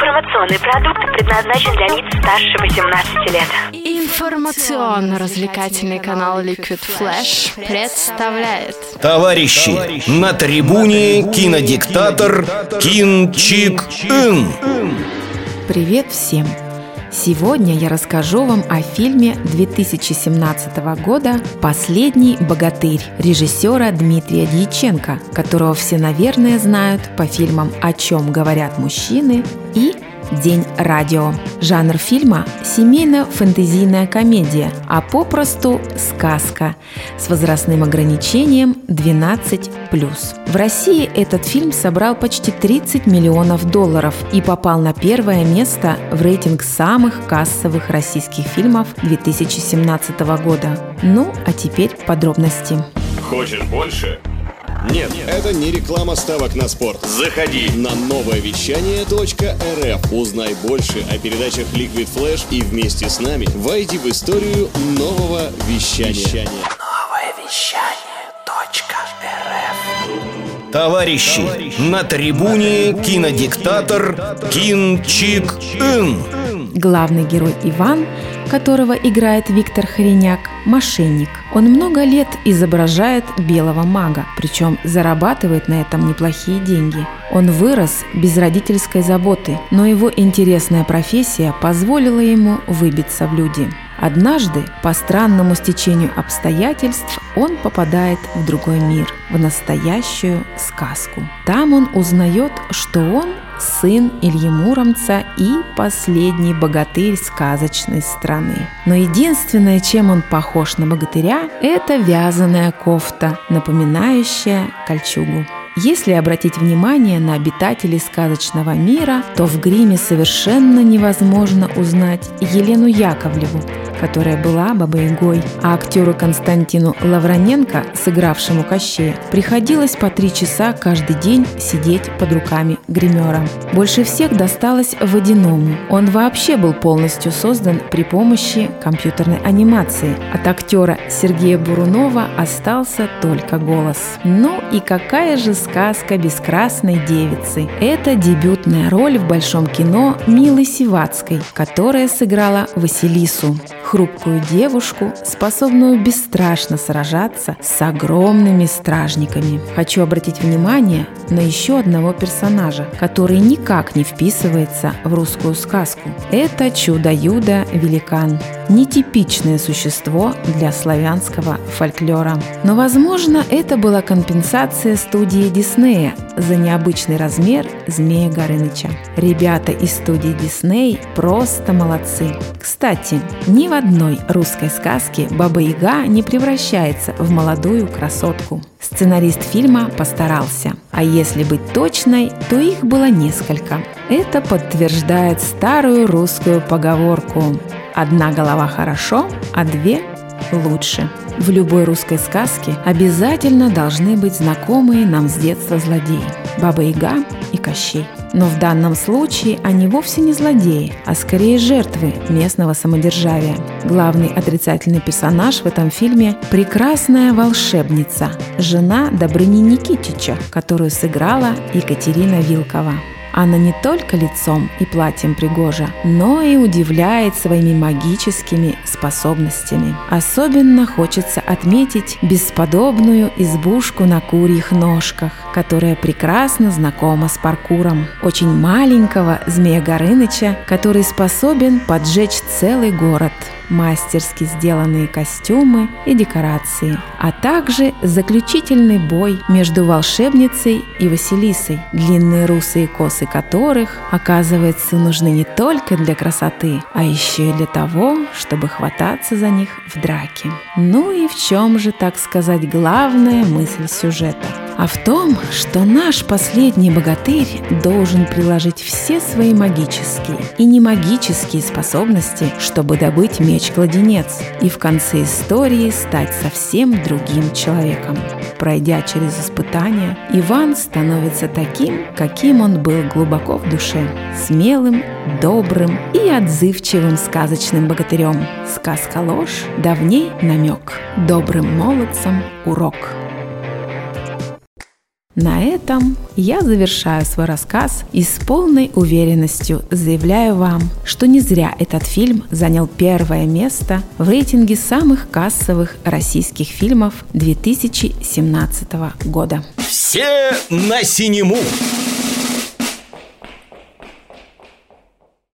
Информационный продукт предназначен для лиц старше 18 лет. Информационно-развлекательный канал Liquid Flash представляет Товарищи, на трибуне кинодиктатор Кин Чик Ин. Привет всем! Сегодня я расскажу вам о фильме 2017 года «Последний богатырь» режиссера Дмитрия Дьяченко, которого все, наверное, знают по фильмам «О чем говорят мужчины» и День радио. Жанр фильма – семейно-фэнтезийная комедия, а попросту сказка с возрастным ограничением 12+. В России этот фильм собрал почти 30 миллионов долларов и попал на первое место в рейтинг самых кассовых российских фильмов 2017 года. Ну, а теперь подробности. Хочешь больше? Нет, это не реклама ставок на спорт. Заходи. На новое вещание .рф. Узнай больше о передачах Liquid Flash и вместе с нами войди в историю нового вещания. Новое вещание Товарищи, на трибуне кинодиктатор Кин Чик Ин. Главный герой Иван, которого играет Виктор Хореняк, мошенник. Он много лет изображает белого мага, причем зарабатывает на этом неплохие деньги. Он вырос без родительской заботы, но его интересная профессия позволила ему выбиться в люди. Однажды, по странному стечению обстоятельств, он попадает в другой мир, в настоящую сказку. Там он узнает, что он сын Ильи Муромца и последний богатырь сказочной страны. Но единственное, чем он похож на богатыря, это вязаная кофта, напоминающая кольчугу. Если обратить внимание на обитателей сказочного мира, то в гриме совершенно невозможно узнать Елену Яковлеву, которая была Бабой-Ягой, а актеру Константину Лавроненко, сыгравшему Кощея, приходилось по три часа каждый день сидеть под руками гримера. Больше всех досталось Водяному. Он вообще был полностью создан при помощи компьютерной анимации. От актера Сергея Бурунова остался только голос. Ну и какая же сказка без красной девицы? Это дебютная роль в большом кино Милы Сивацкой, которая сыграла Василису хрупкую девушку, способную бесстрашно сражаться с огромными стражниками. Хочу обратить внимание на еще одного персонажа, который никак не вписывается в русскую сказку. Это чудо-юдо-великан. Нетипичное существо для славянского фольклора. Но, возможно, это была компенсация студии Диснея за необычный размер Змея Горыныча. Ребята из студии Дисней просто молодцы. Кстати, ни в одной русской сказке Баба Яга не превращается в молодую красотку. Сценарист фильма постарался. А если быть точной, то их было несколько. Это подтверждает старую русскую поговорку «Одна голова хорошо, а две лучше». В любой русской сказке обязательно должны быть знакомые нам с детства злодеи – Баба Яга и Кощей. Но в данном случае они вовсе не злодеи, а скорее жертвы местного самодержавия. Главный отрицательный персонаж в этом фильме – прекрасная волшебница, жена Добрыни Никитича, которую сыграла Екатерина Вилкова. Она не только лицом и платьем пригожа, но и удивляет своими магическими способностями. Особенно хочется отметить бесподобную избушку на курьих ножках, которая прекрасно знакома с паркуром. Очень маленького змея Горыныча, который способен поджечь целый город – мастерски сделанные костюмы и декорации, а также заключительный бой между волшебницей и Василисой, длинные русые косы которых, оказывается, нужны не только для красоты, а еще и для того, чтобы хвататься за них в драке. Ну и в чем же, так сказать, главная мысль сюжета? А в том, что наш последний богатырь должен приложить все свои магические и немагические способности, чтобы добыть меч-кладенец и в конце истории стать совсем другим человеком. Пройдя через испытания, Иван становится таким, каким он был глубоко в душе, смелым, добрым и отзывчивым сказочным богатырем. Сказка ложь, давней намек, добрым молодцам урок. На этом я завершаю свой рассказ и с полной уверенностью заявляю вам, что не зря этот фильм занял первое место в рейтинге самых кассовых российских фильмов 2017 года. Все на синему!